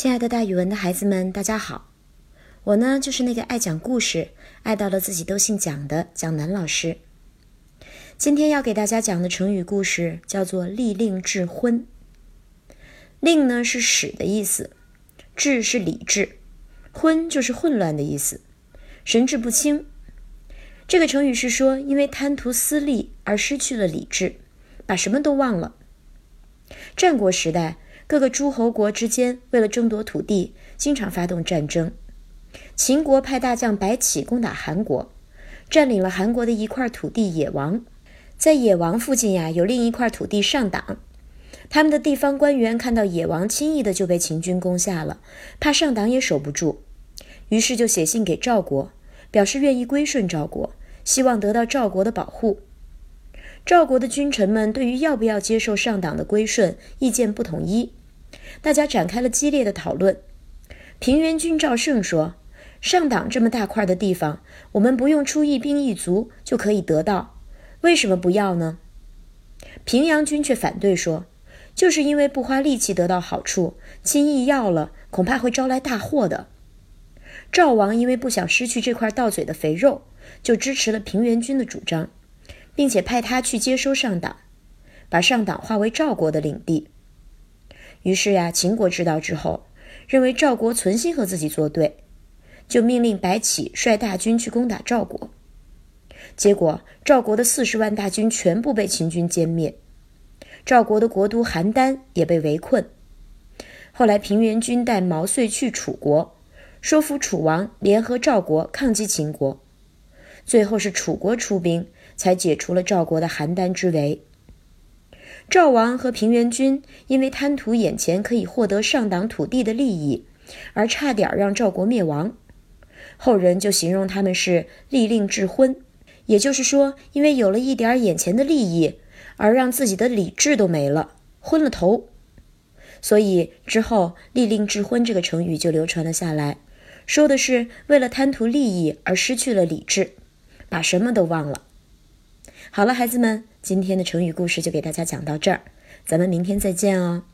亲爱的，大语文的孩子们，大家好！我呢，就是那个爱讲故事、爱到了自己都姓蒋的蒋楠老师。今天要给大家讲的成语故事叫做“利令智昏”。令呢是使的意思，智是理智，昏就是混乱的意思，神志不清。这个成语是说，因为贪图私利而失去了理智，把什么都忘了。战国时代。各个诸侯国之间为了争夺土地，经常发动战争。秦国派大将白起攻打韩国，占领了韩国的一块土地野王。在野王附近呀，有另一块土地上党。他们的地方官员看到野王轻易的就被秦军攻下了，怕上党也守不住，于是就写信给赵国，表示愿意归顺赵国，希望得到赵国的保护。赵国的君臣们对于要不要接受上党的归顺，意见不统一。大家展开了激烈的讨论。平原君赵胜说：“上党这么大块的地方，我们不用出一兵一卒就可以得到，为什么不要呢？”平阳君却反对说：“就是因为不花力气得到好处，轻易要了，恐怕会招来大祸的。”赵王因为不想失去这块到嘴的肥肉，就支持了平原君的主张，并且派他去接收上党，把上党划为赵国的领地。于是呀，秦国知道之后，认为赵国存心和自己作对，就命令白起率大军去攻打赵国。结果，赵国的四十万大军全部被秦军歼灭，赵国的国都邯郸也被围困。后来，平原君带毛遂去楚国，说服楚王联合赵国抗击秦国。最后是楚国出兵，才解除了赵国的邯郸之围。赵王和平原君因为贪图眼前可以获得上党土地的利益，而差点让赵国灭亡。后人就形容他们是利令智昏，也就是说，因为有了一点眼前的利益，而让自己的理智都没了，昏了头。所以之后“利令智昏”这个成语就流传了下来，说的是为了贪图利益而失去了理智，把什么都忘了。好了，孩子们。今天的成语故事就给大家讲到这儿，咱们明天再见哦。